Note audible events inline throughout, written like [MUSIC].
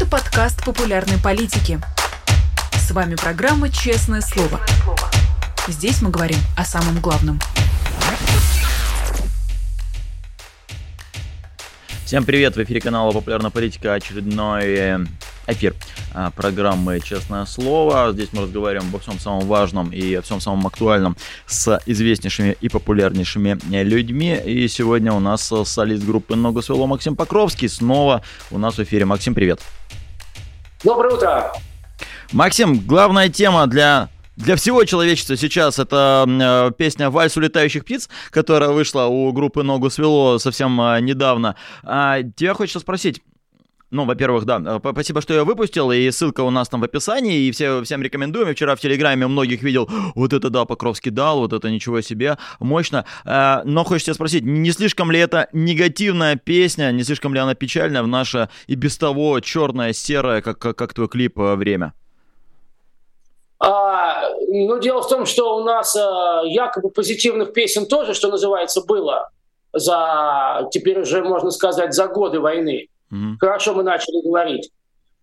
Это подкаст популярной политики. С вами программа «Честное слово». Здесь мы говорим о самом главном. Всем привет! В эфире канала Популярная политика очередной э, эфир а, программы «Честное слово». Здесь мы разговариваем обо всем самом важном и о всем самом актуальном с известнейшими и популярнейшими э, людьми. И сегодня у нас э, солист группы «Ногу свело» Максим Покровский. Снова у нас в эфире. Максим, привет! Доброе утро! Максим, главная тема для для всего человечества сейчас это э, песня «Вальс улетающих птиц», которая вышла у группы «Ногу свело» совсем э, недавно. А, тебя хочется спросить, ну, во-первых, да, э, спасибо, что я выпустил, и ссылка у нас там в описании, и все, всем рекомендуем. Я вчера в Телеграме у многих видел, вот это да, Покровский дал, вот это ничего себе, мощно. Э, но хочется спросить, не слишком ли это негативная песня, не слишком ли она печальная в наше и без того черное, серое, как, как, как твой клип, э, время? А, ну, дело в том, что у нас а, якобы позитивных песен тоже, что называется, было за, теперь уже можно сказать, за годы войны. Mm-hmm. Хорошо мы начали говорить.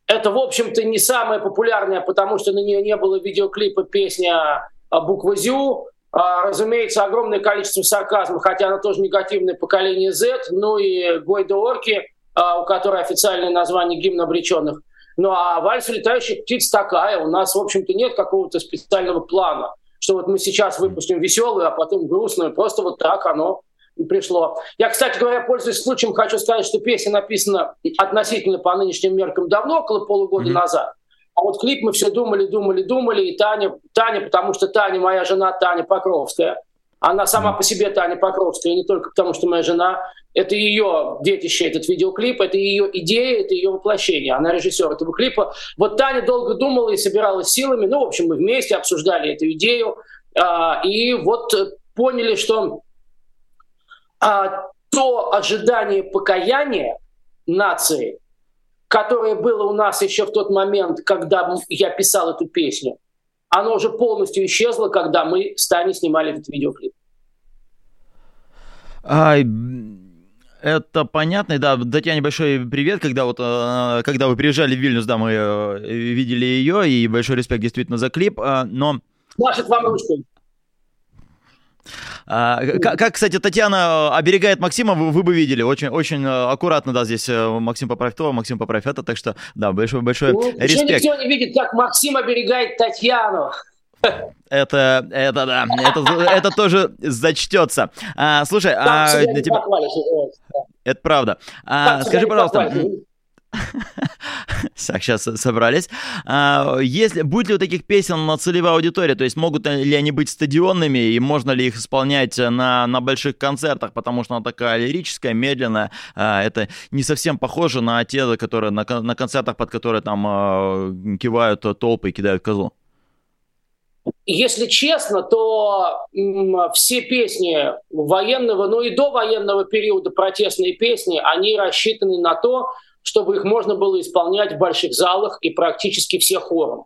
Это, в общем-то, не самая популярная, потому что на нее не было видеоклипа песня «Буква Зю». А, разумеется, огромное количество сарказма, хотя она тоже негативное поколение Z, ну и Гойда Орки, а, у которой официальное название гимн обреченных. Ну а вальс летающих птиц такая. У нас, в общем-то, нет какого-то специального плана, что вот мы сейчас выпустим веселую, а потом грустную. Просто вот так оно пришло. Я, кстати говоря, пользуясь случаем, хочу сказать, что песня написана относительно по нынешним меркам давно, около полугода mm-hmm. назад. А вот клип мы все думали, думали, думали, и Таня, Таня, потому что Таня, моя жена Таня Покровская, она сама по себе Таня Покровская, не только потому, что моя жена. Это ее детище, этот видеоклип, это ее идея, это ее воплощение. Она режиссер этого клипа. Вот Таня долго думала и собиралась силами. Ну, в общем, мы вместе обсуждали эту идею. А, и вот поняли, что то ожидание покаяния нации, которое было у нас еще в тот момент, когда я писал эту песню, оно уже полностью исчезло, когда мы с Таней снимали этот видеоклип. А, это понятно, да. Татьяне большой привет, когда вот, э, когда вы приезжали в Вильнюс, да, мы э, видели ее, и большой респект действительно за клип, а, но... Машет вам ручкой. А, как, как, кстати, Татьяна оберегает Максима, вы, вы бы видели, очень, очень э, аккуратно, да, здесь Максим поправь то, Максим поправь это, так что, да, большой, большой ну, респект. Никто не видит, как Максим оберегает Татьяну. Это, это да, это, это тоже зачтется. А, слушай, а для тебя... Это правда. А, скажи, пожалуйста, [LAUGHS] так, сейчас собрались. А, если, будет ли у таких песен целевая аудитория? То есть могут ли они быть стадионными и можно ли их исполнять на, на больших концертах? Потому что она такая лирическая, медленная. А, это не совсем похоже на те, которые на, на концертах, под которые там а, кивают толпы и кидают козу. Если честно, то все песни военного, ну и до военного периода протестные песни, они рассчитаны на то, чтобы их можно было исполнять в больших залах и практически все хором.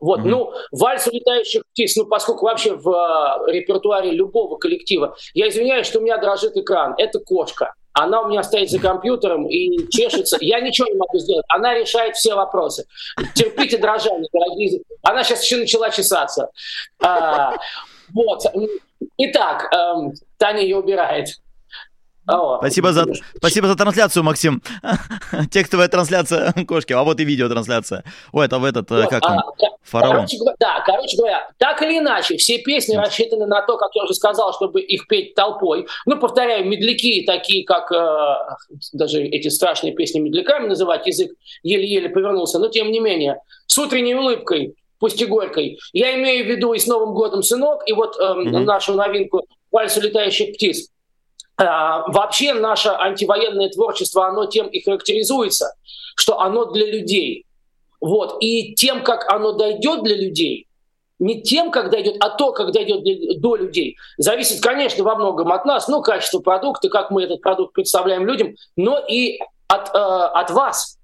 Вот, mm-hmm. ну, вальс улетающих птиц, ну, поскольку вообще в э, репертуаре любого коллектива, я извиняюсь, что у меня дрожит экран, это кошка. Она у меня стоит за компьютером и чешется. Я ничего не могу сделать. Она решает все вопросы. Терпите дрожание, дорогие. Она сейчас еще начала чесаться. А, вот. Итак, эм, Таня ее убирает. Спасибо, за, спасибо за трансляцию, Максим. [LAUGHS] Текстовая трансляция [LAUGHS] кошки, а вот и видеотрансляция. О, это в этот, э, вот, как он, а, фараон. Короче, да, короче говоря, так или иначе, все песни рассчитаны на то, как я уже сказал, чтобы их петь толпой. Ну, повторяю, медляки такие, как э, даже эти страшные песни медляками называть, язык еле-еле повернулся, но тем не менее, с утренней улыбкой, пусть и горькой. Я имею в виду и с Новым годом, сынок, и вот э, mm-hmm. нашу новинку «Вальс улетающих птиц». А, вообще наше антивоенное творчество, оно тем и характеризуется, что оно для людей. Вот. И тем, как оно дойдет для людей, не тем, как дойдет, а то, как дойдет до людей, зависит, конечно, во многом от нас, ну, качество продукта, как мы этот продукт представляем людям, но и от, э, от вас.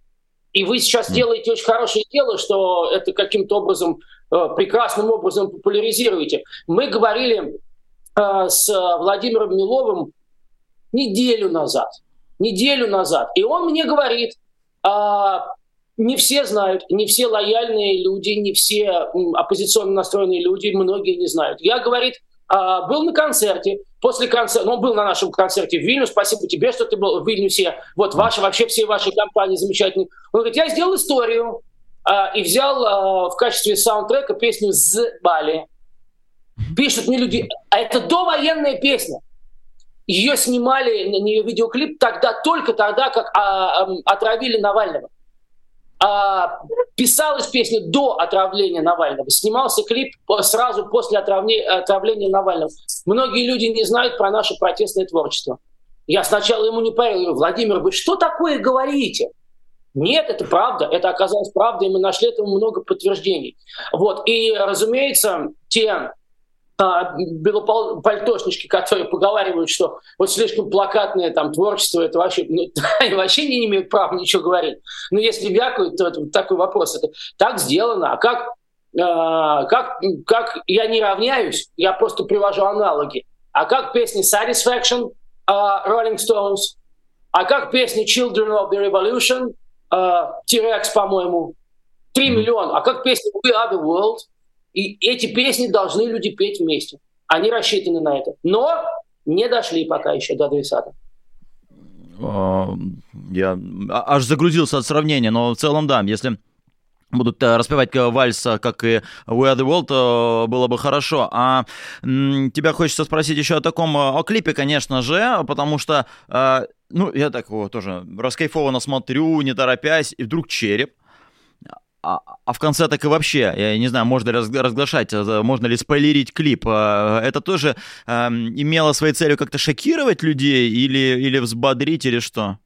И вы сейчас делаете очень хорошее дело, что это каким-то образом, э, прекрасным образом популяризируете. Мы говорили э, с Владимиром Миловым неделю назад. Неделю назад. И он мне говорит, а, не все знают, не все лояльные люди, не все оппозиционно настроенные люди, многие не знают. Я, говорит, а, был на концерте, после концерта, ну, он был на нашем концерте в Вильнюс, спасибо тебе, что ты был в Вильнюсе, вот ваши, вообще все ваши компании замечательные. Он говорит, я сделал историю а, и взял а, в качестве саундтрека песню «З Бали». Пишут мне люди, а это довоенная песня. Ее снимали на нее видеоклип тогда, только тогда, как а, отравили Навального. А, писалась песня до отравления Навального, снимался клип сразу после отравления, отравления Навального. Многие люди не знают про наше протестное творчество. Я сначала ему не поверил, Владимир, вы что такое говорите? Нет, это правда, это оказалось правдой, и мы нашли этому много подтверждений. Вот. И, разумеется, те а, белопальтошнички, которые поговаривают, что вот слишком плакатное там творчество, это вообще, ну, [LAUGHS] они вообще не имеют права ничего говорить. Но если вякают, то это такой вопрос. Это так сделано. А как, э, как, как я не равняюсь, я просто привожу аналоги. А как песни Satisfaction э, Rolling Stones, а как песни Children of the Revolution, э, T-Rex, по-моему, 3 миллиона, а как песни We Are the World – и эти песни должны люди петь вместе. Они рассчитаны на это. Но не дошли пока еще до адресата. Я аж загрузился от сравнения, но в целом да, если будут э, распевать вальс, как и We Are The World, было бы хорошо. А тебя хочется спросить еще о таком, э, о клипе, конечно же, потому что, э, ну, я так его тоже раскайфованно смотрю, не торопясь, и вдруг череп, а, а в конце так и вообще, я не знаю, можно ли разглашать, э, можно ли спойлерить клип. Э, это тоже э, имело своей целью как-то шокировать людей или, или взбодрить, или что?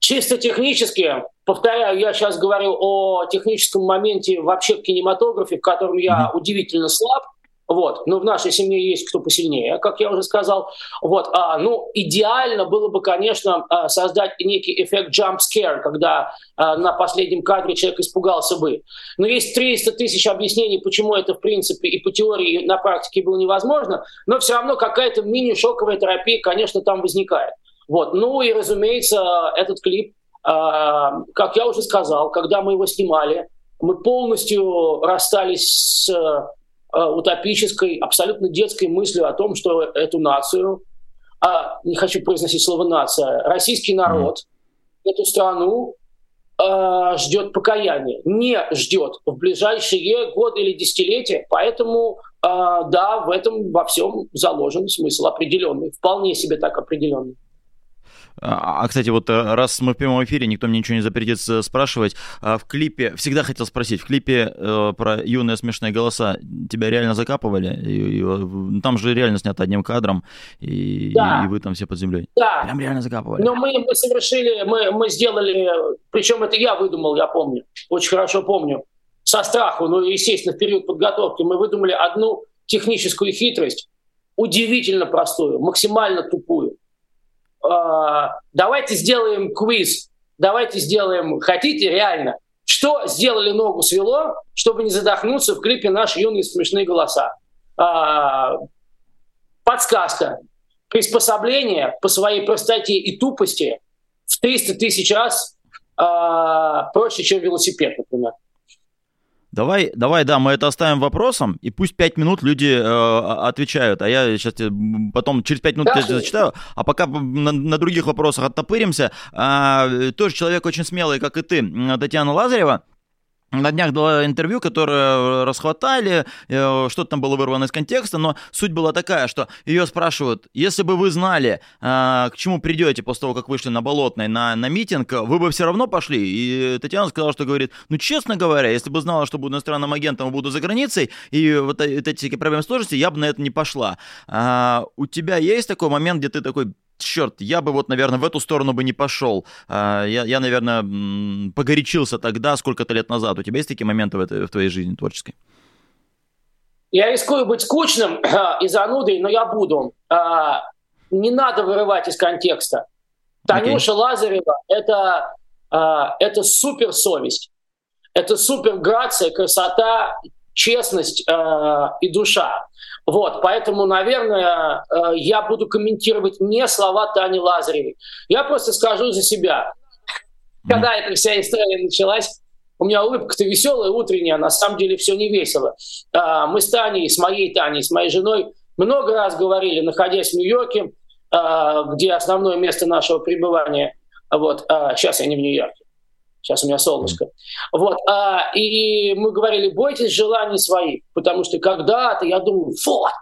Чисто технически, повторяю, я сейчас говорю о техническом моменте вообще в кинематографе, в котором я mm-hmm. удивительно слаб. Вот. Но в нашей семье есть кто посильнее, как я уже сказал. Вот. А, ну, идеально было бы, конечно, а, создать некий эффект jump scare, когда а, на последнем кадре человек испугался бы. Но есть 300 тысяч объяснений, почему это, в принципе, и по теории, и на практике было невозможно. Но все равно какая-то мини-шоковая терапия, конечно, там возникает. Вот. Ну и, разумеется, этот клип, а, как я уже сказал, когда мы его снимали, мы полностью расстались с утопической, абсолютно детской мыслью о том, что эту нацию, а, не хочу произносить слово нация, российский народ, mm. эту страну э, ждет покаяние, не ждет в ближайшие годы или десятилетия, поэтому э, да, в этом во всем заложен смысл определенный, вполне себе так определенный. А, а, кстати, вот э, раз мы в прямом эфире, никто мне ничего не запретит спрашивать. А в клипе, всегда хотел спросить, в клипе э, про юные смешные голоса тебя реально закапывали? И, и, там же реально снято одним кадром, и, да. и, и вы там все под землей. Да. Прям реально закапывали. Но мы, мы совершили, мы, мы сделали, причем это я выдумал, я помню, очень хорошо помню, со страху, ну, естественно, в период подготовки мы выдумали одну техническую хитрость, удивительно простую, максимально тупую э, давайте сделаем квиз, давайте сделаем, хотите реально, что сделали ногу свело, чтобы не задохнуться в клипе «Наши юные смешные голоса». Э, подсказка. Приспособление по своей простоте и тупости в 300 тысяч раз э, проще, чем велосипед, например. Давай, давай, да, мы это оставим вопросом, и пусть пять минут люди э, отвечают, а я сейчас потом через пять минут тебя зачитаю, а пока на, на других вопросах оттопыримся. А, тоже человек очень смелый, как и ты, Татьяна Лазарева, на днях дала интервью, которое расхватали, э, что-то там было вырвано из контекста, но суть была такая, что ее спрашивают, если бы вы знали, э, к чему придете после того, как вышли на Болотной на, на митинг, вы бы все равно пошли? И Татьяна сказала, что говорит, ну, честно говоря, если бы знала, что буду иностранным агентом и буду за границей, и вот эти проблемы сложности, я бы на это не пошла. А, у тебя есть такой момент, где ты такой, черт, я бы вот, наверное, в эту сторону бы не пошел. А, я, я наверное, погорячился тогда, сколько-то лет назад. У тебя есть такие моменты в, этой, в твоей жизни творческой? Я рискую быть скучным [CLEARS THROAT] и занудой, но я буду. А, не надо вырывать из контекста. Танюша okay. Лазарева это, а, это супер совесть. Это супер грация, красота, честность и душа. Вот, поэтому, наверное, э, я буду комментировать не слова Тани Лазаревой. Я просто скажу за себя. Когда эта вся история началась, у меня улыбка-то веселая, утренняя, а на самом деле все не весело. А, мы с Таней, с моей Таней, с моей женой много раз говорили, находясь в Нью-Йорке, а, где основное место нашего пребывания. Вот, сейчас я не в Нью-Йорке. Сейчас у меня солнышко. Вот, и мы говорили, бойтесь желаний своих, потому что когда-то я думал, вот,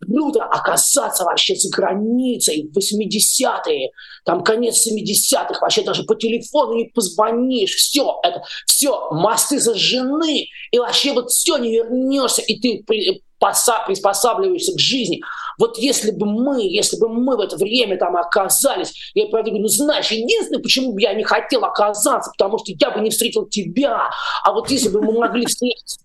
круто оказаться вообще за границей в 80-е, там конец 70-х, вообще даже по телефону не позвонишь, все, это все, мосты зажжены, и вообще вот все, не вернешься, и ты приспосабливаешься к жизни. Вот если бы мы, если бы мы в это время там оказались, я правда говорю, ну знаешь, единственное, почему бы я не хотел оказаться, потому что я бы не встретил тебя, а вот если бы мы могли встретиться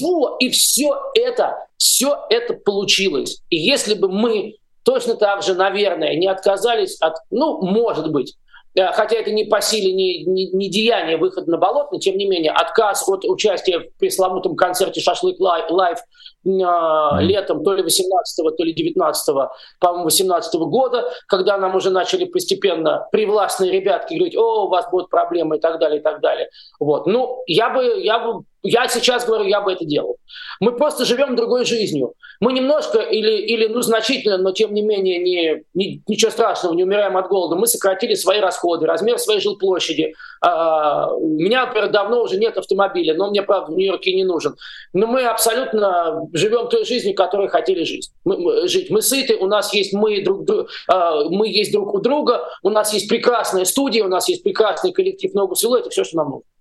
вот, и все это, все это получилось. И если бы мы точно так же, наверное, не отказались от, ну, может быть, Э, хотя это не по силе, не, не, не деяние выхода на болот, но тем не менее отказ от участия в пресловутом концерте «Шашлык live» э, летом то ли 18-го, то ли 19-го, по-моему, 18 -го года, когда нам уже начали постепенно привластные ребятки говорить, о, у вас будут проблемы и так далее, и так далее. Вот. Ну, я бы, я бы я сейчас говорю, я бы это делал. Мы просто живем другой жизнью. Мы немножко или, или ну, значительно, но тем не менее не, не, ничего страшного, не умираем от голода. Мы сократили свои расходы, размер своей жилплощади. А, у меня, например, давно уже нет автомобиля, но мне, правда, в Нью-Йорке не нужен. Но мы абсолютно живем той жизнью, которой хотели жить. Мы, мы, жить. мы сыты, у нас есть мы друг, друг, а, мы есть друг у друга, у нас есть прекрасная студия, у нас есть прекрасный коллектив «Ногу село», это все, что нам нужно.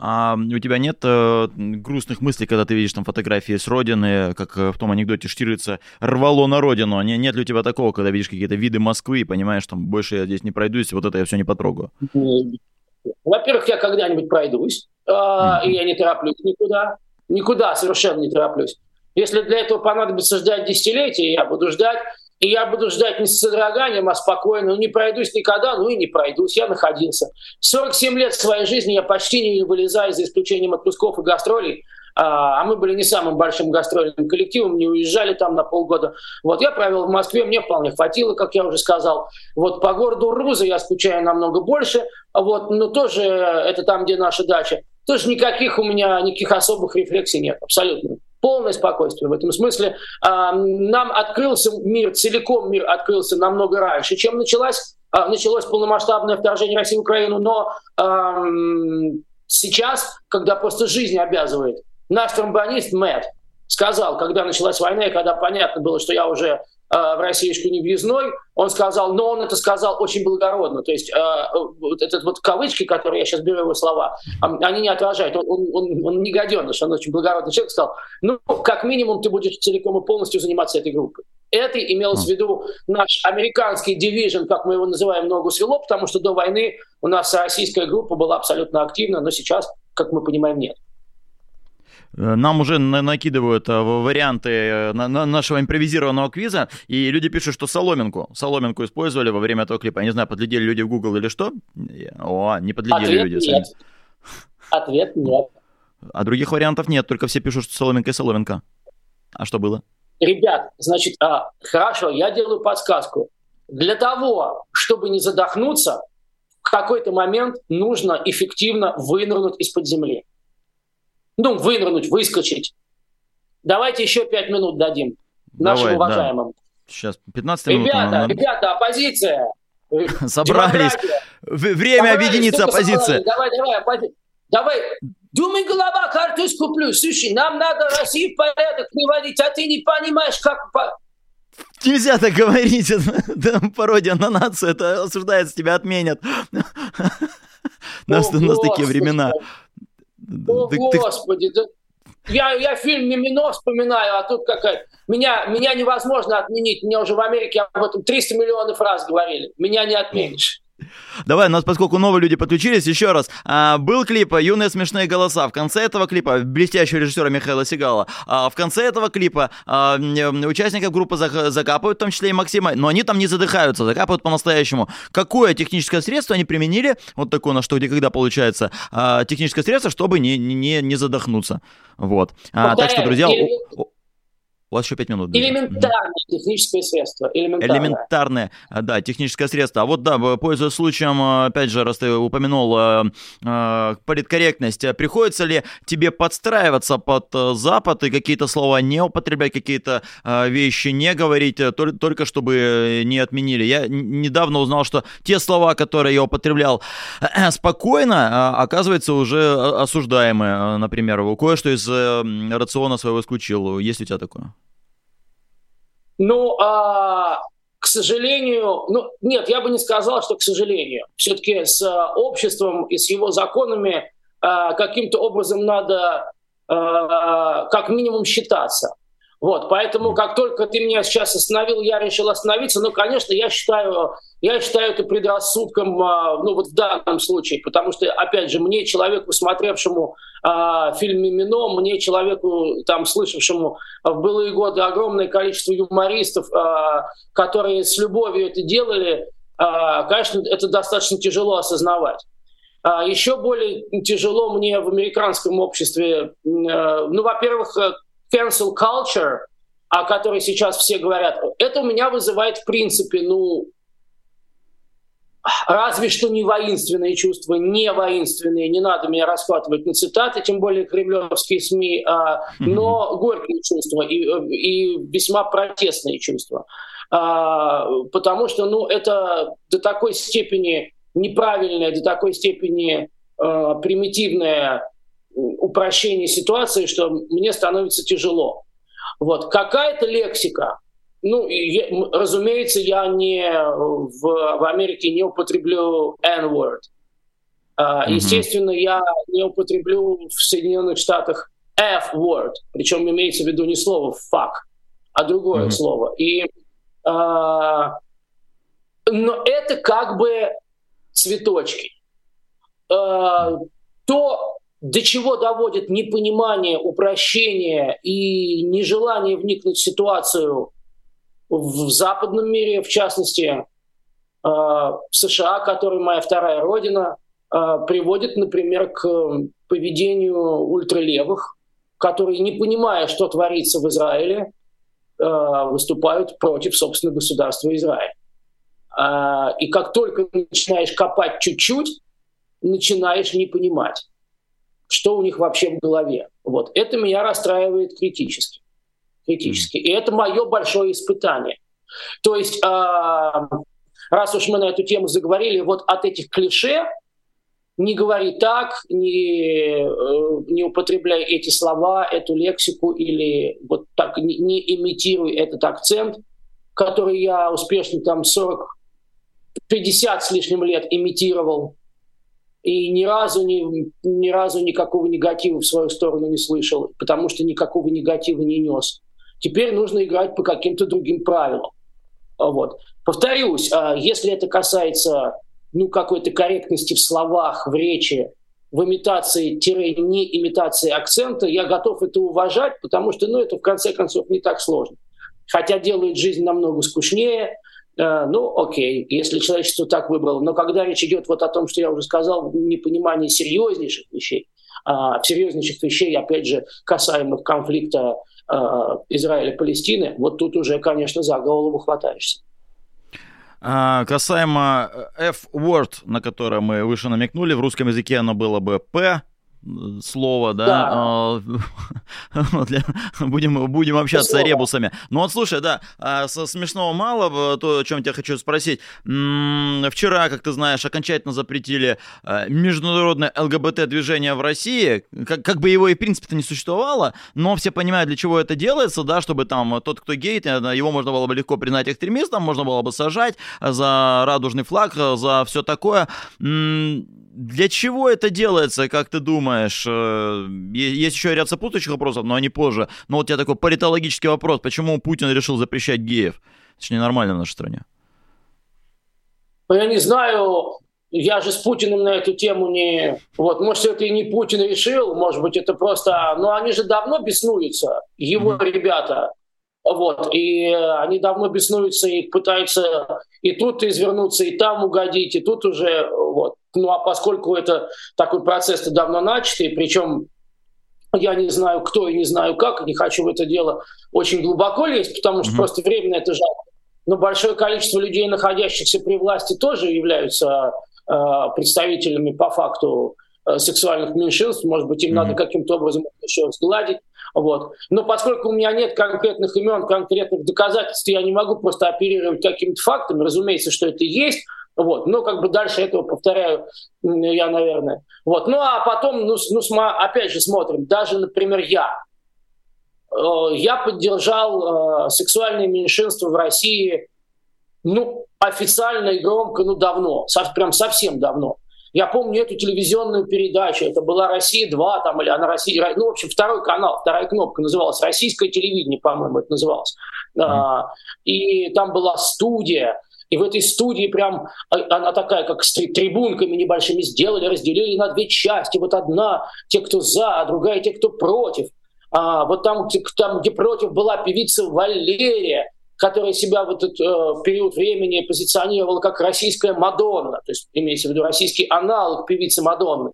А у тебя нет э, грустных мыслей, когда ты видишь там фотографии с родины, как э, в том анекдоте Штирлица «рвало на родину». Не, нет ли у тебя такого, когда видишь какие-то виды Москвы и понимаешь, там больше я здесь не пройдусь, вот это я все не потрогаю? Во-первых, я когда-нибудь пройдусь, э, mm-hmm. и я не тороплюсь никуда. Никуда совершенно не тороплюсь. Если для этого понадобится ждать десятилетия, я буду ждать. И я буду ждать не с содроганием, а спокойно. Ну, не пройдусь никогда, ну и не пройдусь. Я находился. 47 лет своей жизни я почти не вылезаю, за исключением отпусков и гастролей. А, а мы были не самым большим гастрольным коллективом, не уезжали там на полгода. Вот я провел в Москве, мне вполне хватило, как я уже сказал. Вот по городу Руза я скучаю намного больше, вот, но тоже это там, где наша дача. Тоже никаких у меня, никаких особых рефлексий нет, абсолютно полное спокойствие в этом смысле. А, нам открылся мир, целиком мир открылся намного раньше, чем началось, а, началось полномасштабное вторжение России в Украину, но сейчас, когда просто жизнь обязывает, наш тромбонист Мэтт сказал, когда началась война, и когда понятно было, что я уже в Россиюшку не въездной, он сказал, но он это сказал очень благородно. То есть э, вот этот вот кавычки, которые я сейчас беру его слова, они не отражают. Он, он, он, он не гаденыш, он очень благородный человек сказал, ну, как минимум ты будешь целиком и полностью заниматься этой группой. Это имелось в виду наш американский дивизион, как мы его называем, ногу свело, потому что до войны у нас российская группа была абсолютно активна, но сейчас, как мы понимаем, нет. Э, нам уже накидывают э, варианты э, нашего импровизированного квиза, и люди пишут, что соломинку, соломинку использовали во время этого клипа. Я не знаю, подглядели люди в Google или что? О, не подглядели Ответ люди. Нет. Ответ нет. А других вариантов нет, только все пишут, что соломинка и соломинка. А что было? Ребят, значит, а, хорошо, я делаю подсказку. Для того, чтобы не задохнуться, в какой-то момент нужно эффективно вынырнуть из-под земли ну, вынырнуть, выскочить. Давайте еще пять минут дадим нашим Давай, уважаемым. Да. Сейчас, 15 минут. Ребята, ребята, оппозиция. [LAUGHS] Собрались. Время объединиться, оппозиция. Давай, давай, оппозиция. Давай, думай, голова, картошку куплю. Слушай, нам надо Россию в порядок приводить, а ты не понимаешь, как... Нельзя так говорить, [LAUGHS] это пародия на нацию, это осуждается, тебя отменят. [LAUGHS] У нас такие времена. О, так, Господи, да... Я, я фильм «Мимино» вспоминаю, а тут какая... Меня, меня невозможно отменить. Мне уже в Америке об этом 300 миллионов раз говорили. Меня не отменишь. Давай, у нас, поскольку новые люди подключились, еще раз. А, был клип «Юные смешные голоса». В конце этого клипа, блестящего режиссера Михаила Сигала, а, в конце этого клипа а, участников группы закапывают, в том числе и Максима, но они там не задыхаются, закапывают по-настоящему. Какое техническое средство они применили, вот такое на что где когда получается, а, техническое средство, чтобы не, не, не задохнуться. Вот. А, так что, друзья... У вас еще пять минут. Элементарное техническое средство. Элементарное. Элементарное, да, техническое средство. А вот да, пользуясь случаем, опять же, раз ты упомянул э, э, политкорректность, приходится ли тебе подстраиваться под э, Запад и какие-то слова не употреблять, какие-то э, вещи не говорить, э, только, только чтобы не отменили? Я недавно узнал, что те слова, которые я употреблял э, [CLEARS THROAT] спокойно, э, оказывается, уже осуждаемые. Например, кое-что из э, рациона своего исключил. Есть у тебя такое? Ну, а, к сожалению, ну, нет, я бы не сказал, что к сожалению. Все-таки с а, обществом и с его законами а, каким-то образом надо а, как минимум считаться. Вот, поэтому как только ты меня сейчас остановил, я решил остановиться. Но, конечно, я считаю, я считаю это предрассудком, а, ну вот в данном случае, потому что, опять же, мне, человеку, смотревшему э, фильм «Мимино», мне, человеку, там, слышавшему в былые годы огромное количество юмористов, э, которые с любовью это делали, э, конечно, это достаточно тяжело осознавать. Еще более тяжело мне в американском обществе, э, ну, во-первых, cancel culture, о которой сейчас все говорят, это у меня вызывает в принципе, ну, разве что не воинственные чувства, не воинственные, не надо меня расхватывать на цитаты, тем более кремлевские СМИ, а, но горькие чувства и, и весьма протестные чувства. А, потому что ну, это до такой степени неправильное, до такой степени а, примитивное упрощение ситуации, что мне становится тяжело. Вот. Какая-то лексика, ну, я, разумеется, я не в, в Америке не употреблю N-word. Mm-hmm. Естественно, я не употреблю в Соединенных Штатах F-word, причем имеется в виду не слово fuck, а другое mm-hmm. слово. И, uh, но это как бы цветочки. Uh, то, до чего доводит непонимание, упрощение и нежелание вникнуть в ситуацию в западном мире, в частности, э, в США, который моя вторая родина, э, приводит, например, к поведению ультралевых, которые, не понимая, что творится в Израиле, э, выступают против собственного государства Израиль. И как только начинаешь копать чуть-чуть, начинаешь не понимать что у них вообще в голове. Вот. Это меня расстраивает критически. критически. И это мое большое испытание. То есть, э, раз уж мы на эту тему заговорили, вот от этих клише не говори так, не, э, не употребляй эти слова, эту лексику или вот так не, не имитируй этот акцент, который я успешно там 40 50 с лишним лет имитировал и ни разу, ни, ни разу никакого негатива в свою сторону не слышал, потому что никакого негатива не нес. Теперь нужно играть по каким-то другим правилам. Вот. Повторюсь, а, если это касается ну, какой-то корректности в словах, в речи, в имитации-не имитации акцента, я готов это уважать, потому что ну, это в конце концов не так сложно. Хотя делает жизнь намного скучнее, ну, окей, если человечество так выбрало. Но когда речь идет вот о том, что я уже сказал, непонимание серьезнейших вещей, а серьезнейших вещей, опять же, касаемых конфликта э, Израиля-Палестины, вот тут уже, конечно, за голову хватаешься. А, касаемо F-word, на которое мы выше намекнули, в русском языке оно было бы P, слово, да, да. А, [LAUGHS] будем, будем общаться Слово. ребусами. Ну вот слушай, да, а, со смешного мало, то, о чем я хочу спросить. Вчера, как ты знаешь, окончательно запретили а, международное ЛГБТ-движение в России, как, как бы его и в принципе-то не существовало, но все понимают, для чего это делается, да, чтобы там тот, кто гей, его можно было бы легко признать экстремистом, можно было бы сажать за радужный флаг, за все такое. Для чего это делается, как ты думаешь? Э, есть еще ряд сопутствующих вопросов, но они позже. Но вот у тебя такой политологический вопрос. Почему Путин решил запрещать геев? Это же ненормально в нашей стране. Ну, я не знаю, я же с Путиным на эту тему не... Вот, может, это и не Путин решил, может быть, это просто... Но они же давно беснуются, его mm-hmm. ребята. Вот, и они давно беснуются и пытаются и тут извернуться, и там угодить, и тут уже вот. Ну а поскольку это такой процесс давно начатый, причем Я не знаю, кто и не знаю как, не хочу в это дело очень глубоко лезть, потому что mm-hmm. просто время это жалко. Но большое количество людей, находящихся при власти, тоже являются э, представителями по факту э, сексуальных меньшинств. Может быть, им mm-hmm. надо каким-то образом еще сгладить. Вот. Но поскольку у меня нет конкретных имен, конкретных доказательств, я не могу просто оперировать какими-то фактами. Разумеется, что это есть. Вот. Но как бы дальше этого повторяю я, наверное. Вот. Ну а потом, ну, ну опять же смотрим. Даже, например, я. Э, я поддержал э, сексуальные меньшинства в России ну, официально и громко, ну, давно, прям совсем давно. Я помню эту телевизионную передачу, это была «Россия-2», там, или она «Россия», ну, в общем, второй канал, вторая кнопка называлась, «Российское телевидение», по-моему, это называлось. Mm-hmm. А, и там была студия, и в этой студии прям а, она такая, как с трибунками небольшими сделали, разделили на две части. Вот одна те, кто за, а другая те, кто против. А, вот там, там, где против была певица Валерия, которая себя в этот э, период времени позиционировала как российская Мадонна, то есть имеется в виду российский аналог певицы Мадонны.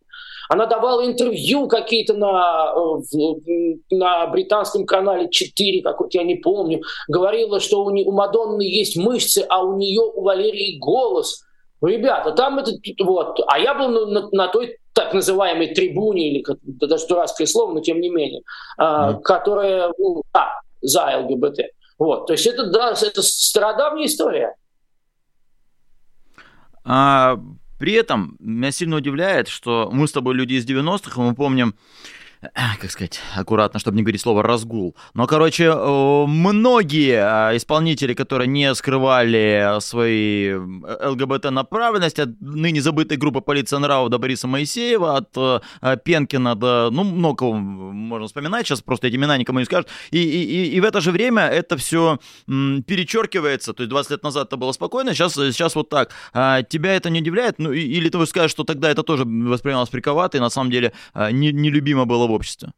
Она давала интервью какие-то на, э, на британском канале 4, какой-то я не помню. Говорила, что у, не, у Мадонны есть мышцы, а у нее, у Валерии голос. Ребята, там это вот. А я был на, на, на той так называемой трибуне, или да, даже дурацкое слово, но тем не менее, mm. которая ну, да, за ЛГБТ. Вот. То есть это, да, это стародавняя история. А, при этом меня сильно удивляет, что мы с тобой люди из 90-х, мы помним как сказать, аккуратно, чтобы не говорить слово разгул. Но, короче, э, многие а, исполнители, которые не скрывали свои э, ЛГБТ-направленность от ныне забытой группы полиция нравов до Бориса Моисеева, от э, Пенкина до, ну, много можно вспоминать, сейчас просто эти имена никому не скажут. И, и, и в это же время это все перечеркивается, то есть 20 лет назад это было спокойно, сейчас, сейчас вот так. А тебя это не удивляет? Ну, или ты скажешь, что тогда это тоже воспринималось приковато, и на самом деле не, нелюбимо было обществе?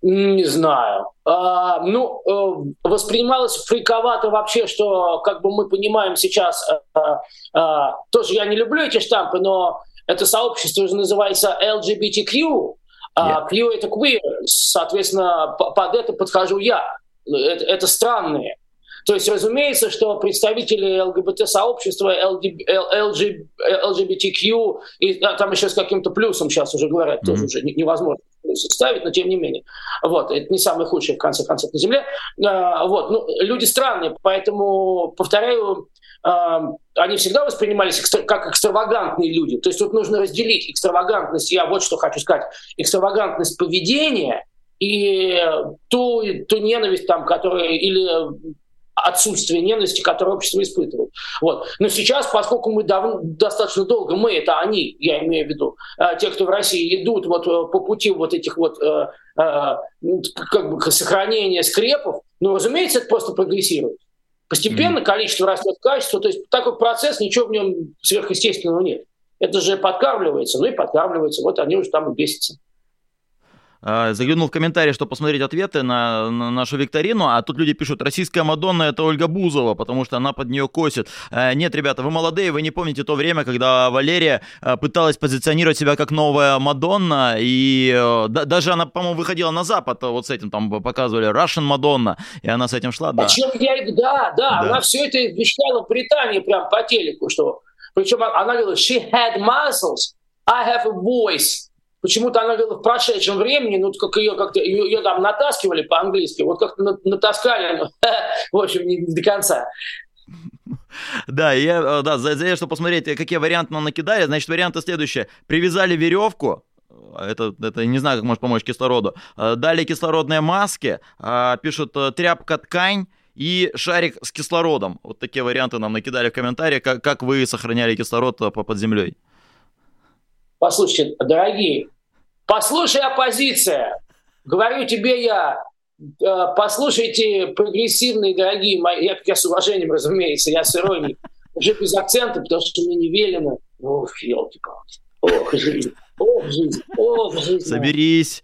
Не знаю. А, ну, э, воспринималось фриковато вообще, что, как бы мы понимаем сейчас, а, а, тоже я не люблю эти штампы, но это сообщество уже называется LGBTQ, а yeah. Q это queer, соответственно, под это подхожу я. Это, это странные. То есть, разумеется, что представители ЛГБТ-сообщества, LGBTQ, и там еще с каким-то плюсом сейчас уже говорят, mm-hmm. тоже уже невозможно ставить, но тем не менее. Вот, это не самое худшее, в конце концов, на Земле. А, вот, ну, люди странные, поэтому, повторяю, а, они всегда воспринимались как экстравагантные люди. То есть тут нужно разделить экстравагантность, я вот что хочу сказать, экстравагантность поведения и ту, ту ненависть, там, которая, или отсутствие ненависти, которое общество испытывает. Вот. Но сейчас, поскольку мы дав- достаточно долго, мы это они, я имею в виду, э, те, кто в России идут вот э, по пути вот этих вот э, э, как бы сохранения скрепов, ну, разумеется, это просто прогрессирует. Постепенно mm-hmm. количество растет качество, то есть такой процесс, ничего в нем сверхъестественного нет. Это же подкармливается, ну и подкармливается, вот они уже там и бесятся. А, заглянул в комментарии, чтобы посмотреть ответы на, на нашу викторину, а тут люди пишут, российская Мадонна это Ольга Бузова, потому что она под нее косит. А, нет, ребята, вы молодые, вы не помните то время, когда Валерия а, пыталась позиционировать себя как новая Мадонна, и э, да, даже она, по-моему, выходила на Запад, вот с этим там показывали Russian Мадонна, и она с этим шла, да. Причем я, да, да, да, она все это вещала в Британии прям по телеку, что причем она говорила, she had muscles, I have a voice. Почему-то она говорила в прошедшем времени, ну, как ее как-то, ее, ее там натаскивали по-английски, вот как-то натаскали, но, [LAUGHS] в общем, не до конца. Да, я, э, да, за, за чтобы посмотреть, какие варианты нам накидали, значит, варианты следующие. Привязали веревку, это, это не знаю, как может помочь кислороду. Э, дали кислородные маски, э, пишут тряпка, ткань, и шарик с кислородом. Вот такие варианты нам накидали в комментариях, как, как вы сохраняли кислород под землей. Послушайте, дорогие, послушай оппозиция. Говорю тебе я, э, послушайте прогрессивные, дорогие мои, я, я с уважением, разумеется, я с иронией, уже без акцента, потому что мне не велено. Ох, елки-палки. Ох, жизнь. Ох, жизнь. Ох, жизнь. Соберись.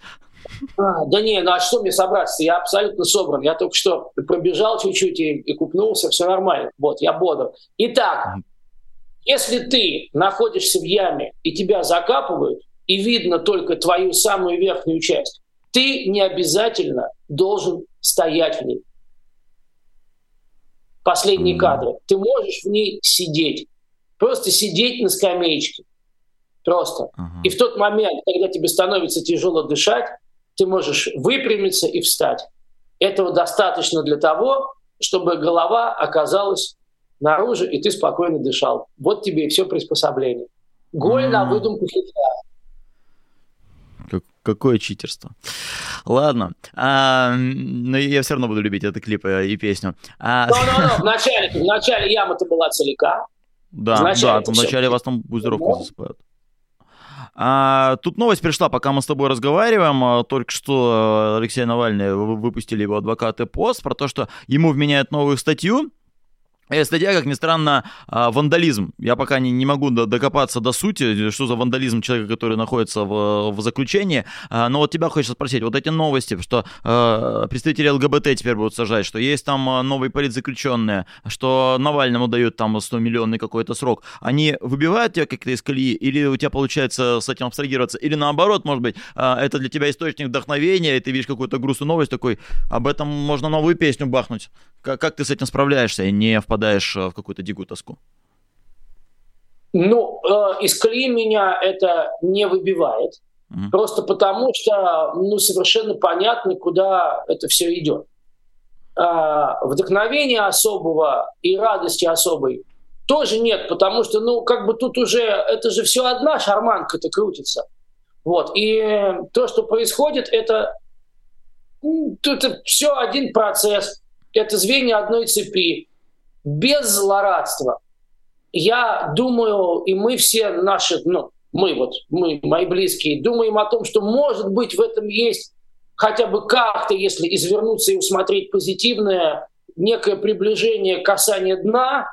А, да не, ну а что мне собраться? Я абсолютно собран. Я только что пробежал чуть-чуть и, и купнулся, все нормально. Вот, я бодр. Итак, если ты находишься в яме и тебя закапывают, и видно только твою самую верхнюю часть, ты не обязательно должен стоять в ней. Последние кадры. Ты можешь в ней сидеть. Просто сидеть на скамеечке. Просто. Uh-huh. И в тот момент, когда тебе становится тяжело дышать, ты можешь выпрямиться и встать. Этого достаточно для того, чтобы голова оказалась наружу, и ты спокойно дышал. Вот тебе и все приспособление. Голь uh-huh. на выдумку хитра. Как, какое читерство. Ладно. А, но я все равно буду любить этот клип и песню. А... Ну, [LAUGHS] вначале, вначале яма-то была целика. Да, вначале да, вначале вас там бузеровку засыпают. А, тут новость пришла, пока мы с тобой разговариваем. А, только что Алексей Навальный выпустили его адвокаты пост про то, что ему вменяют новую статью Э, статья, как ни странно, а, вандализм. Я пока не, не могу докопаться до сути, что за вандализм человека, который находится в, в заключении. А, но вот тебя хочется спросить, вот эти новости, что э, представители ЛГБТ теперь будут сажать, что есть там новые политзаключенные, что Навальному дают там 100 миллионный какой-то срок, они выбивают тебя как-то из колеи, или у тебя получается с этим абстрагироваться, или наоборот, может быть, это для тебя источник вдохновения, и ты видишь какую-то грустную новость, такой, об этом можно новую песню бахнуть. Как, как ты с этим справляешься, не впадаешь э, в какую-то дикую тоску? Ну, э, из колеи меня это не выбивает. Mm-hmm. Просто потому, что ну, совершенно понятно, куда это все идет. Э, вдохновения особого и радости особой тоже нет, потому что, ну, как бы тут уже, это же все одна шарманка-то крутится. Вот. И то, что происходит, это, это все один процесс это звенья одной цепи, без злорадства. Я думаю, и мы все наши, ну, мы вот, мы, мои близкие, думаем о том, что, может быть, в этом есть хотя бы как-то, если извернуться и усмотреть позитивное, некое приближение касания дна,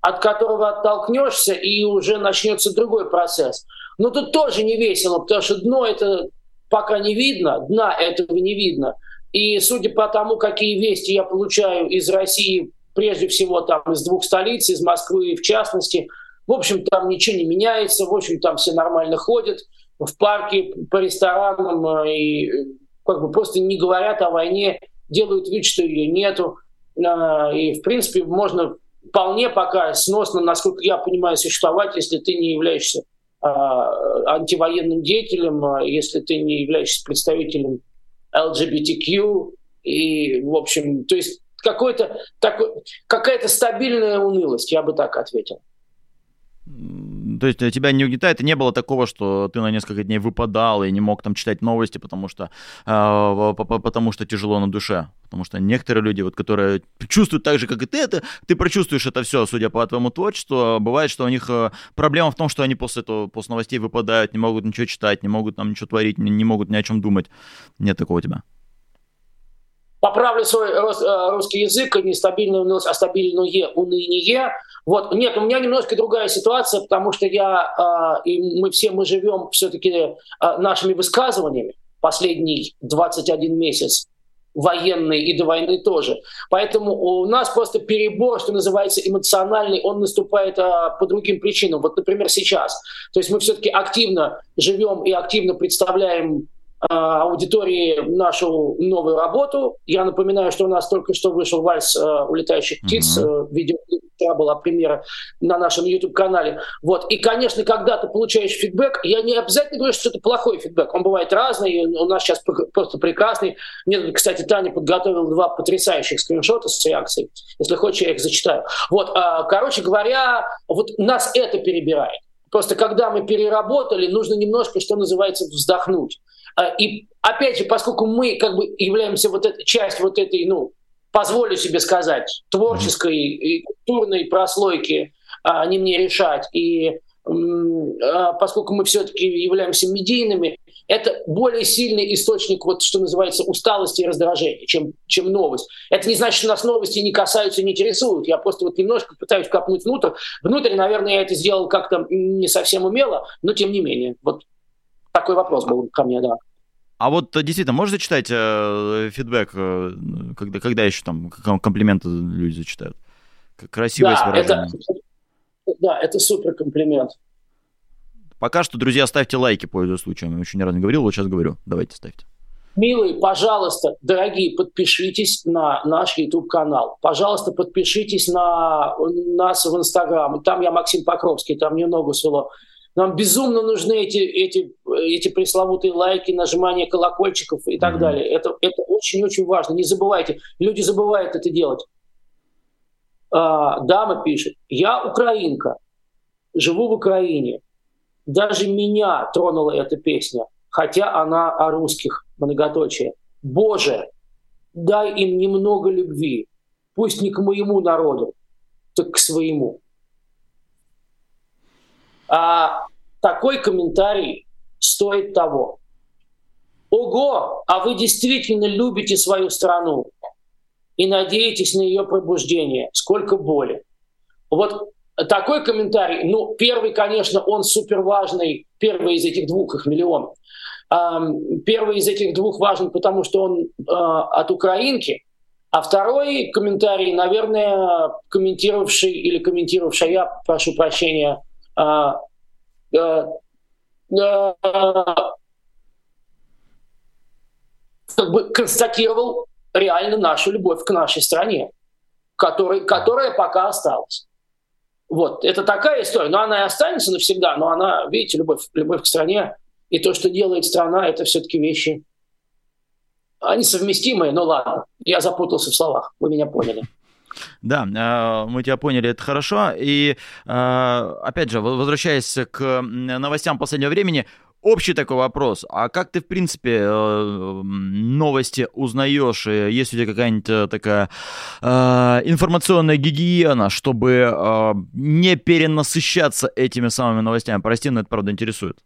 от которого оттолкнешься, и уже начнется другой процесс. Но тут тоже не весело, потому что дно это пока не видно, дна этого не видно. И судя по тому, какие вести я получаю из России, прежде всего там из двух столиц, из Москвы в частности, в общем, там ничего не меняется, в общем, там все нормально ходят в парке, по ресторанам э, и э, как бы просто не говорят о войне, делают вид, что ее нету. А, и, в принципе, можно вполне пока сносно, насколько я понимаю, существовать, если ты не являешься антивоенным деятелем, если ты не являешься представителем LGBTQ, и, в общем, то есть какой-то, такой, какая-то стабильная унылость, я бы так ответил. То есть тебя не угнетает, и не было такого, что ты на несколько дней выпадал и не мог там читать новости, потому что, э, потому что тяжело на душе. Потому что некоторые люди, вот, которые чувствуют так же, как и ты, это, ты прочувствуешь это все, судя по твоему творчеству. Бывает, что у них э, проблема в том, что они после этого, после новостей выпадают, не могут ничего читать, не могут там ничего творить, не, не могут ни о чем думать. Нет такого у тебя поправлю свой э, русский язык, не стабильное унылость, а стабильное уныние. Вот. Нет, у меня немножко другая ситуация, потому что я э, и мы все мы живем все-таки э, нашими высказываниями последний 21 месяц военный и до войны тоже. Поэтому у нас просто перебор, что называется, эмоциональный, он наступает а, по другим причинам. Вот, например, сейчас. То есть мы все-таки активно живем и активно представляем аудитории нашу новую работу. Я напоминаю, что у нас только что вышел вальс э, улетающих птиц, mm-hmm. видео была премьера на нашем YouTube-канале. Вот. И, конечно, когда ты получаешь фидбэк, я не обязательно говорю, что это плохой фидбэк. Он бывает разный, у нас сейчас просто прекрасный. Мне, кстати, Таня подготовила два потрясающих скриншота с реакцией. Если хочешь, я их зачитаю. Вот, короче говоря, вот нас это перебирает. Просто когда мы переработали, нужно немножко, что называется, вздохнуть. А, и опять же, поскольку мы как бы являемся вот этой часть вот этой, ну, позволю себе сказать, творческой и культурной прослойки, а не мне решать. И а, поскольку мы все-таки являемся медийными, это более сильный источник, вот, что называется, усталости и раздражения, чем, чем новость. Это не значит, что нас новости не касаются, не интересуют. Я просто вот немножко пытаюсь копнуть внутрь. Внутрь, наверное, я это сделал как-то не совсем умело, но тем не менее. Вот такой вопрос был ко мне, да. А вот э, действительно, можешь зачитать э, фидбэк, э, когда, когда еще там комплименты люди зачитают? Красивое да, выражение. Это, да, это супер комплимент. Пока что, друзья, ставьте лайки, пользуясь случаем. Я еще ни разу не говорил, вот сейчас говорю. Давайте ставьте. Милые, пожалуйста, дорогие, подпишитесь на наш YouTube-канал. Пожалуйста, подпишитесь на нас в Инстаграм. Там я Максим Покровский, там мне ногу свело. Нам безумно нужны эти, эти, эти пресловутые лайки, нажимание колокольчиков и так mm-hmm. далее. Это, это очень-очень важно. Не забывайте. Люди забывают это делать. А, дама пишет. Я украинка. Живу в Украине. Даже меня тронула эта песня хотя она о русских, многоточие. Боже, дай им немного любви, пусть не к моему народу, так к своему. А такой комментарий стоит того. Ого, а вы действительно любите свою страну и надеетесь на ее пробуждение. Сколько боли. Вот такой комментарий, ну, первый, конечно, он супер важный, первый из этих двух, их миллион. Первый из этих двух важен, потому что он а, от украинки, а второй комментарий, наверное, комментировавший или комментировавшая, я прошу прощения, а, а, как бы констатировал реально нашу любовь к нашей стране, который, которая пока осталась. Вот, это такая история, но она и останется навсегда, но она, видите, любовь, любовь к стране и то, что делает страна, это все-таки вещи, они совместимые, но ладно, я запутался в словах, вы меня поняли. Да, а, мы тебя поняли, это хорошо. И а, опять же, возвращаясь к новостям последнего времени, общий такой вопрос. А как ты, в принципе, э, новости узнаешь? Есть у тебя какая-нибудь э, такая э, информационная гигиена, чтобы не перенасыщаться этими самыми новостями? Прости, но это правда интересует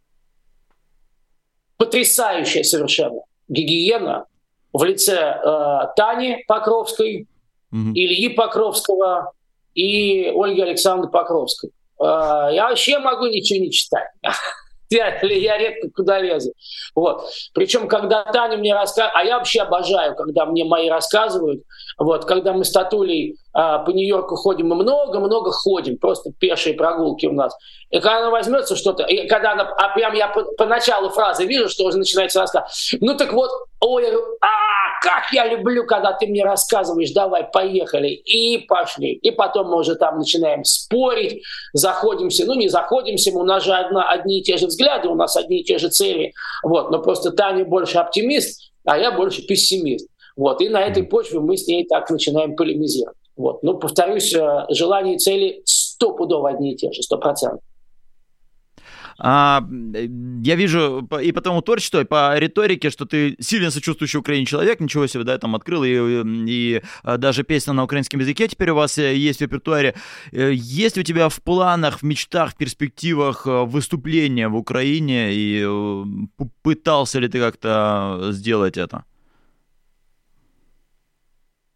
потрясающая совершенно гигиена в лице э, Тани Покровской, Ильи Покровского и Ольги Александры Покровской. Э, я вообще могу ничего не читать. [LAUGHS] я, я редко куда лезу. Вот. Причем, когда Таня мне рассказывает, а я вообще обожаю, когда мне мои рассказывают, вот, когда мы с Татулей а, по Нью-Йорку ходим, мы много-много ходим, просто пешие прогулки у нас. И когда она возьмется что-то, и когда она, а прям я по, по началу фразы вижу, что уже начинается рассказ. Ну так вот, ой, а, как я люблю, когда ты мне рассказываешь, давай, поехали. И пошли. И потом мы уже там начинаем спорить, заходимся, ну не заходимся, у нас же одна, одни и те же взгляды, у нас одни и те же цели. Вот, но просто Таня больше оптимист, а я больше пессимист. Вот, и на этой почве мы с ней так начинаем полемизировать. Вот. Но, повторюсь, э, желания и цели стопудово одни и те же, сто процентов. А, я вижу и по тому творчеству, и по риторике, что ты сильно сочувствующий Украине человек, ничего себе, да, там открыл, и, и а, даже песня на украинском языке теперь у вас э, есть в репертуаре. Э, есть у тебя в планах, в мечтах, в перспективах выступления в Украине, и пытался ли ты как-то сделать это?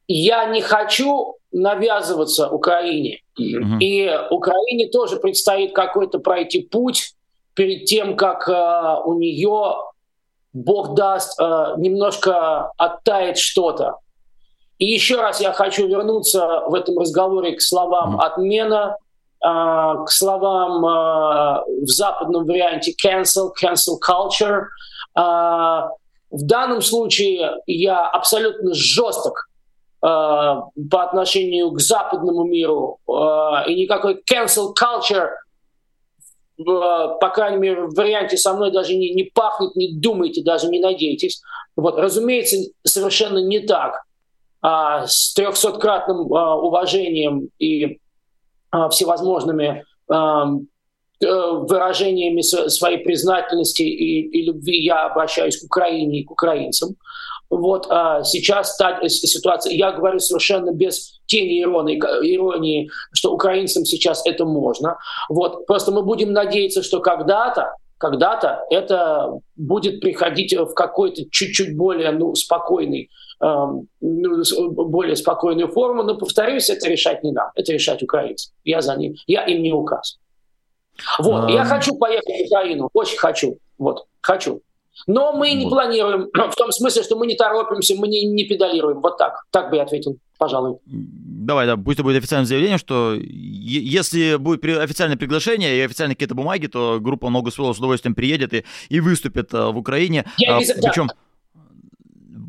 Я не хочу навязываться Украине. Mm-hmm. И Украине тоже предстоит какой-то пройти путь перед тем, как э, у нее, Бог даст, э, немножко оттает что-то. И еще раз я хочу вернуться в этом разговоре к словам mm-hmm. отмена, э, к словам э, в западном варианте cancel, cancel culture. Э, в данном случае я абсолютно жесток по отношению к западному миру, э, и никакой cancel culture, э, по крайней мере, в варианте со мной даже не, не пахнет, не думайте, даже не надейтесь. Вот, разумеется, совершенно не так. А, с трехсоткратным а, уважением и а, всевозможными а, выражениями своей признательности и, и любви я обращаюсь к Украине и к украинцам. Вот а сейчас та э, ситуация, я говорю совершенно без тени иронии, иронии, что украинцам сейчас это можно. Вот просто мы будем надеяться, что когда-то, когда-то это будет приходить в какой-то чуть-чуть более ну, спокойный, э, более спокойную форму. Но повторюсь, это решать не нам, это решать украинцам. Я за ним, я им не указ. Вот, а... я хочу поехать в Украину, очень хочу, вот, хочу. Но мы не планируем, [CLEARS THROAT] в том смысле, что мы не торопимся, мы не, не педалируем. Вот так. Так бы я ответил, пожалуй. давай, да, пусть это будет официальное заявление, что если будет официальное приглашение и официальные какие-то бумаги, то группа «Ногу свело» с удовольствием приедет и, и выступит а, в Украине. Я а, без... Причем да.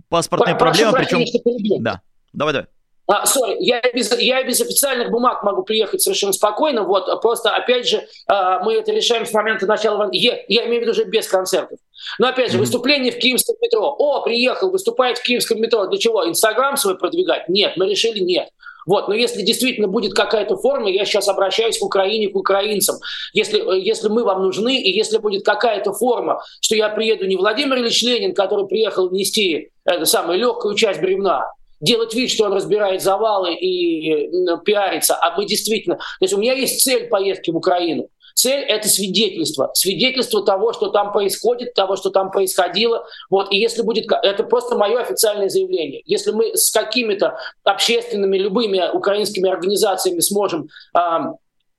паспортные Про- проблемы, причем... Да, давай, давай. А, sorry, я без, я без официальных бумаг могу приехать совершенно спокойно. Вот, просто, опять же, а, мы это решаем с момента начала. Я, я имею в виду уже без концертов. Но, опять же, выступление в киевском метро. О, приехал, выступает в киевском метро. Для чего? Инстаграм свой продвигать? Нет, мы решили нет. Вот, но если действительно будет какая-то форма, я сейчас обращаюсь к Украине, к украинцам. Если, если мы вам нужны, и если будет какая-то форма, что я приеду не Владимир Ильич Ленин, который приехал нести эту самую легкую часть бревна, делать вид, что он разбирает завалы и пиарится, а мы действительно... То есть у меня есть цель поездки в Украину. Цель — это свидетельство. Свидетельство того, что там происходит, того, что там происходило. Вот. И если будет... Это просто мое официальное заявление. Если мы с какими-то общественными, любыми украинскими организациями сможем э,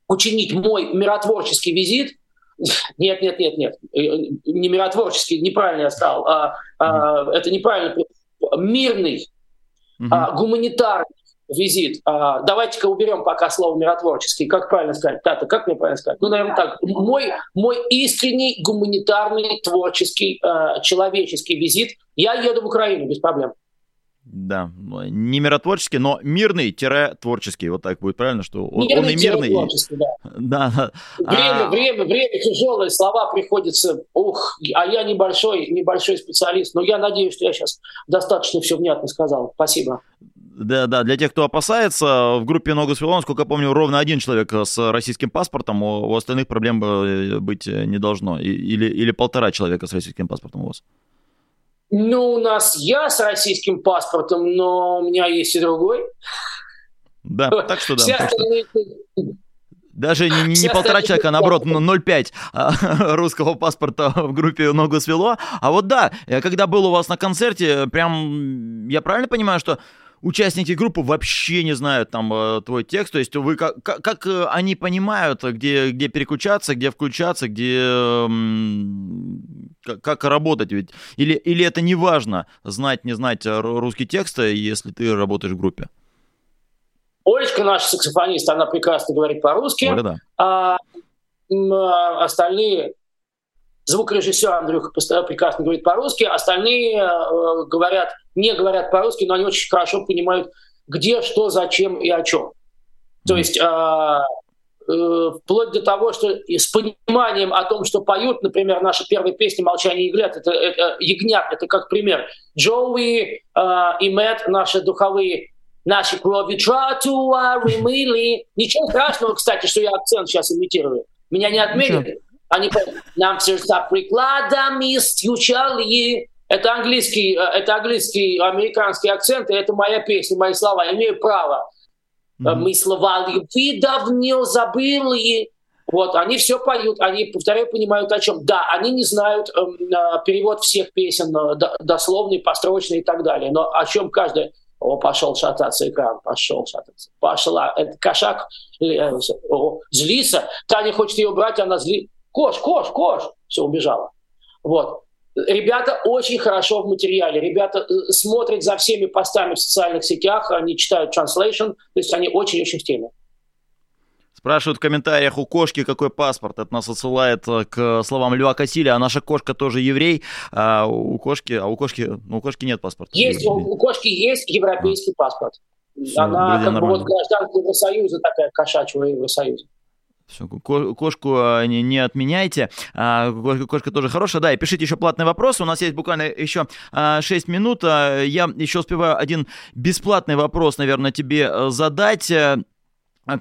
учинить мой миротворческий визит, [LAUGHS] нет, нет, нет, нет, э, не миротворческий, неправильно я сказал, а, а, это неправильно, мирный угу. а, гуманитарный визит. А, давайте-ка уберем пока слово миротворческий. Как правильно сказать? Тата, как мне правильно сказать? Ну, наверное, так. Мой, мой искренний гуманитарный, творческий, э, человеческий визит. Я еду в Украину без проблем. Да, не миротворческий, но мирный-творческий, вот так будет правильно, что он, мирный он и мирный. Да. да. Время, а... время, время тяжелое, слова приходится, ух, а я небольшой, небольшой специалист, но я надеюсь, что я сейчас достаточно все внятно сказал. Спасибо. Да, да, для тех, кто опасается, в группе «Ногу свело», насколько я помню, ровно один человек с российским паспортом, у, остальных проблем быть не должно. Или, или полтора человека с российским паспортом у вас. Ну, у нас я с российским паспортом, но у меня есть и другой. Да, [LAUGHS] так что да. Так что... Даже не, не, полтора человека, а наоборот, 0,5 а, [LAUGHS] русского паспорта в группе «Ногу свело». А вот да, когда был у вас на концерте, прям, я правильно понимаю, что участники группы вообще не знают там э, твой текст, то есть вы как, как, как э, они понимают, где, где переключаться, где включаться, где как, как работать ведь, или, или это не важно, знать, не знать э, русский текст, если ты работаешь в группе? Олечка, наш саксофонист, она прекрасно говорит по-русски, да. а, а остальные звукорежиссер Андрюха прекрасно говорит по-русски, остальные э, говорят, не говорят по-русски, но они очень хорошо понимают, где, что, зачем и о чем. То есть э, э, вплоть до того, что с пониманием о том, что поют, например, наша первая песня «Молчание ягнят», это, это ягнят, это как пример. Джоуи э, и Мэтт, наши духовые, наши крови тротуары мыли. Ничего страшного, кстати, что я акцент сейчас имитирую. Меня не отменят. Они нам сердца прикладами стучали. Это английский, э, это английский, американский акцент, и это моя песня, мои слова. имею право. Mm-hmm. Мы слова любви давно забыли. Вот, они все поют, они, повторяю, понимают о чем. Да, они не знают э, перевод всех песен, э, дословный, построчный и так далее. Но о чем каждая о, пошел шататься экран, пошел шататься. Пошла. Это кошак э, о, злится. Таня хочет ее брать, она злится. Кош, кош, кош. Все, убежала. Вот. Ребята очень хорошо в материале. Ребята э, смотрят за всеми постами в социальных сетях, они читают translation, то есть они очень-очень в теме. Спрашивают в комментариях, у кошки какой паспорт. Это нас отсылает э, к словам Льва Кассиля. А наша кошка тоже еврей. А у кошки, а у кошки, ну, у кошки нет паспорта. Есть, у, у кошки есть европейский а. паспорт. Все, Она как бы вот гражданка Евросоюза, такая кошачьего Евросоюза. Все, кошку а, не, не отменяйте. А, кошка тоже хорошая. Да, и пишите еще платные вопросы. У нас есть буквально еще 6 а, минут. Я еще успеваю один бесплатный вопрос, наверное, тебе э, задать.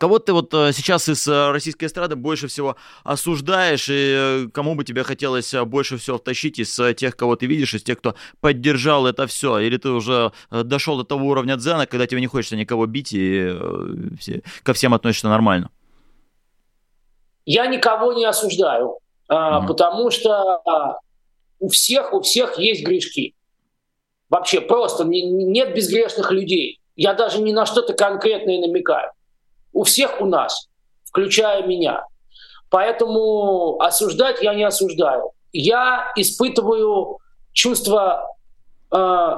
Кого ты вот э, сейчас из э, российской эстрады больше всего осуждаешь, и кому бы тебе хотелось больше всего втащить из тех, кого ты видишь, из тех, кто поддержал это все? Или ты уже дошел до того уровня дзена, когда тебе не хочется никого бить и ко всем относишься нормально? Я никого не осуждаю, mm-hmm. потому что а, у всех, у всех есть грешки. Вообще просто не, нет безгрешных людей. Я даже ни на что-то конкретное намекаю. У всех у нас, включая меня. Поэтому осуждать я не осуждаю. Я испытываю чувство э,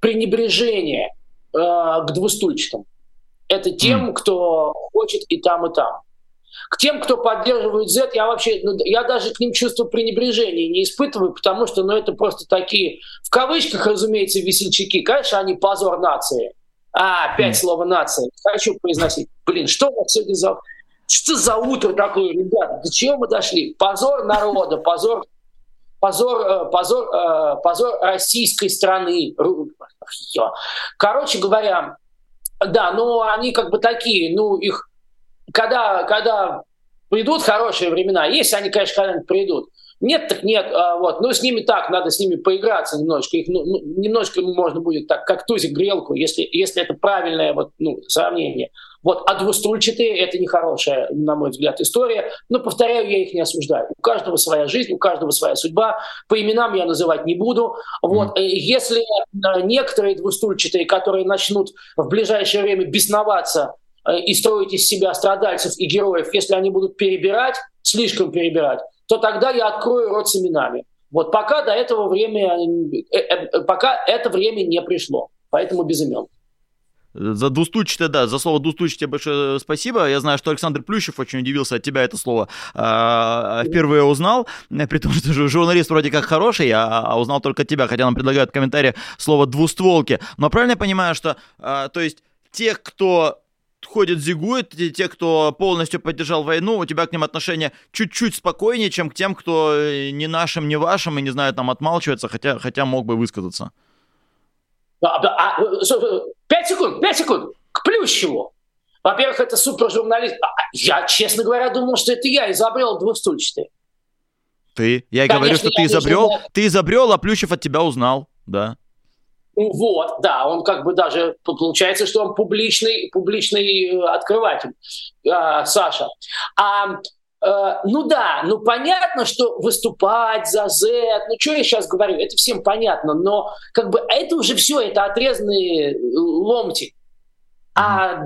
пренебрежения э, к двустульчатым. Это тем, кто хочет и там, и там. К тем, кто поддерживает Z, я вообще, ну, я даже к ним чувство пренебрежения не испытываю, потому что, ну, это просто такие, в кавычках, разумеется, весельчаки. Конечно, они позор нации. А, опять слово нация. Хочу произносить. Блин, что у нас сегодня за... Что за утро такое, ребята? До чего мы дошли? Позор народа, позор позор, э, позор, э, позор российской страны. Короче говоря, да, ну они как бы такие, ну их, когда, когда придут хорошие времена, если они, конечно, когда-нибудь придут, нет, так нет, а, вот, ну с ними так, надо с ними поиграться немножечко, их ну, ну, немножечко можно будет так, как тузик грелку, если, если это правильное вот, ну, сравнение. Вот, а двустульчатые – это нехорошая, на мой взгляд, история. Но, повторяю, я их не осуждаю. У каждого своя жизнь, у каждого своя судьба. По именам я называть не буду. Вот, mm. Если э, некоторые двустульчатые, которые начнут в ближайшее время бесноваться и строить из себя страдальцев и героев, если они будут перебирать, слишком перебирать, то тогда я открою рот с именами. Вот пока до этого времени, пока это время не пришло. Поэтому без имен. За двустульчатое, да, за слово двустульчатое большое спасибо. Я знаю, что Александр Плющев очень удивился от тебя это слово. А, впервые узнал, при том, что журналист вроде как хороший, а, а узнал только тебя, хотя нам предлагают в комментариях слово двустволки. Но правильно я понимаю, что, а, то есть, тех, кто ходит, зигует, те, кто полностью поддержал войну, у тебя к ним отношение чуть-чуть спокойнее, чем к тем, кто э, не нашим, не вашим, и, не знаю, там отмалчивается, хотя, хотя мог бы высказаться. А, а, пять секунд, пять секунд. К Плющеву. Во-первых, это супержурналист. А, я, честно говоря, думал, что это я изобрел двухстульчатый. Ты? Я и говорю, что ты изобрел, ты изобрел, а Плющев от тебя узнал, да. Вот, да, он как бы даже, получается, что он публичный, публичный э, открыватель, э, Саша. А Э, ну да, ну понятно, что выступать за Z, ну что я сейчас говорю, это всем понятно, но как бы это уже все, это отрезанные э, ломти. А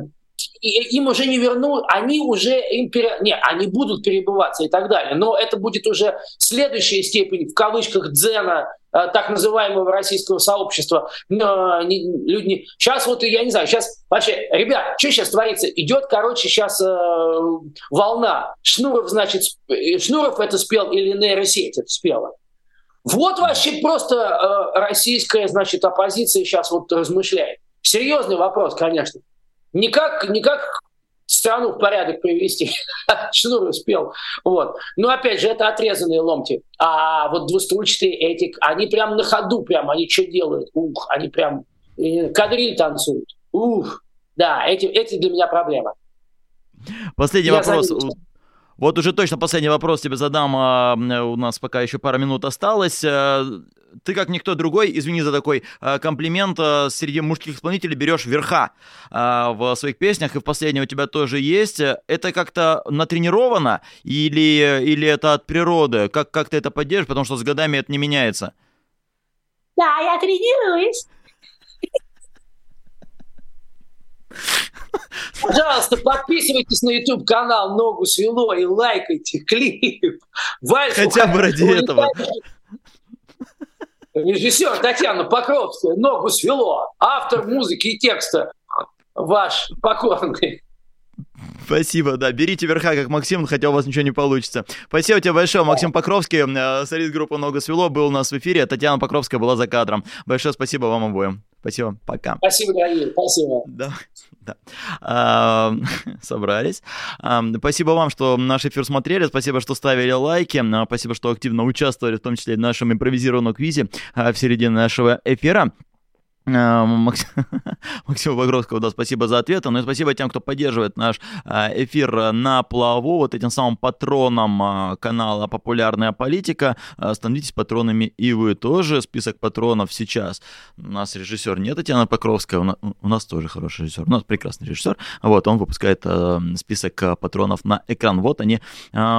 им уже не вернут, они уже им пере... не, они будут перебываться и так далее, но это будет уже следующая степень в кавычках дзена Э, так называемого российского сообщества. Люди... Сейчас вот, я не знаю, сейчас вообще, ребят, что сейчас творится? Идет, короче, сейчас э, волна. Шнуров, значит, э, Шнуров это спел или нейросеть это спела. Вот вообще просто э, российская, значит, оппозиция сейчас вот размышляет. Серьезный вопрос, конечно. Никак, никак страну в порядок привести. [LAUGHS] Шнур успел. Вот. Но опять же, это отрезанные ломти. А вот двустручные эти, они прям на ходу, прям, они что делают? Ух, они прям кадриль танцуют. Ух, да, эти, эти для меня проблема. Последний Я вопрос. Заметил. Вот уже точно последний вопрос тебе задам. А, у нас пока еще пара минут осталось. Ты, как никто другой, извини за такой а, комплимент, среди мужских исполнителей берешь верха в своих песнях, и в последнем у тебя тоже есть. Это как-то натренировано или, или это от природы? Как, как ты это поддерживаешь? Потому что с годами это не меняется. Да, я тренируюсь. Пожалуйста, подписывайтесь на YouTube канал Ногу свело и лайкайте клип. Вальсу, Хотя бы ради этого. Режиссер Татьяна Покровская Ногу свело. Автор музыки и текста ваш покорный. Спасибо, да. Берите верха, как Максим, хотя у вас ничего не получится. Спасибо тебе большое. Максим Покровский, э, солист группы «Ногу свело», был у нас в эфире. Татьяна Покровская была за кадром. Большое спасибо вам обоим. Спасибо, пока. Спасибо, дорогие, спасибо. Да, [LAUGHS] да. А, [LAUGHS] собрались. А, спасибо вам, что наш эфир смотрели, спасибо, что ставили лайки, а, спасибо, что активно участвовали, в том числе в нашем импровизированном квизе а, в середине нашего эфира. Э, [LAUGHS] Максиму Багровскому, да, спасибо за ответы. Ну и спасибо тем, кто поддерживает наш э, эфир на плаву, вот этим самым патроном э, канала «Популярная политика». Становитесь патронами и вы тоже. Список патронов сейчас. У нас режиссер не Татьяна Покровская, у нас тоже хороший режиссер, у нас прекрасный режиссер. Вот, он выпускает список патронов на экран. Вот они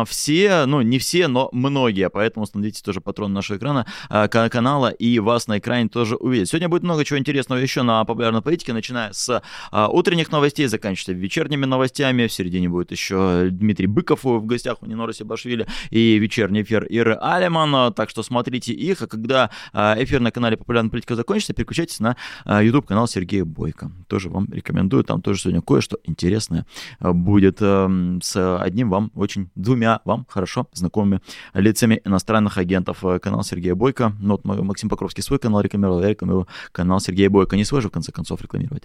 все, ну не все, но многие, поэтому становитесь тоже патроном нашего экрана, канала, и вас на экране тоже увидеть. Сегодня будет много чего чего интересного еще на популярной политике, начиная с а, утренних новостей, заканчивая вечерними новостями. В середине будет еще Дмитрий Быков в гостях у Нинора Себашвили и вечерний эфир Иры Алиман. Так что смотрите их. А когда а, эфир на канале Популярная политика закончится, переключайтесь на а, YouTube канал Сергея Бойко. Тоже вам рекомендую. Там тоже сегодня кое-что интересное а, будет а, с одним вам очень, двумя вам хорошо знакомыми лицами иностранных агентов. Канал Сергея Бойко. Ну, вот Максим Покровский свой канал рекомендовал, я рекомендую канал Сергея Бойко. Не свой же, в конце концов, рекламировать.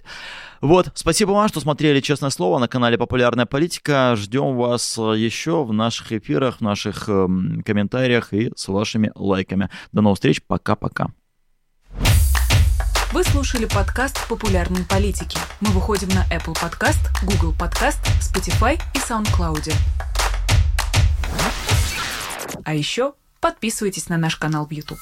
Вот, спасибо вам, что смотрели «Честное слово» на канале «Популярная политика». Ждем вас еще в наших эфирах, в наших э, комментариях и с вашими лайками. До новых встреч, пока-пока. Вы слушали подкаст «Популярные политики». Мы выходим на Apple Podcast, Google Podcast, Spotify и SoundCloud. А еще подписывайтесь на наш канал в YouTube.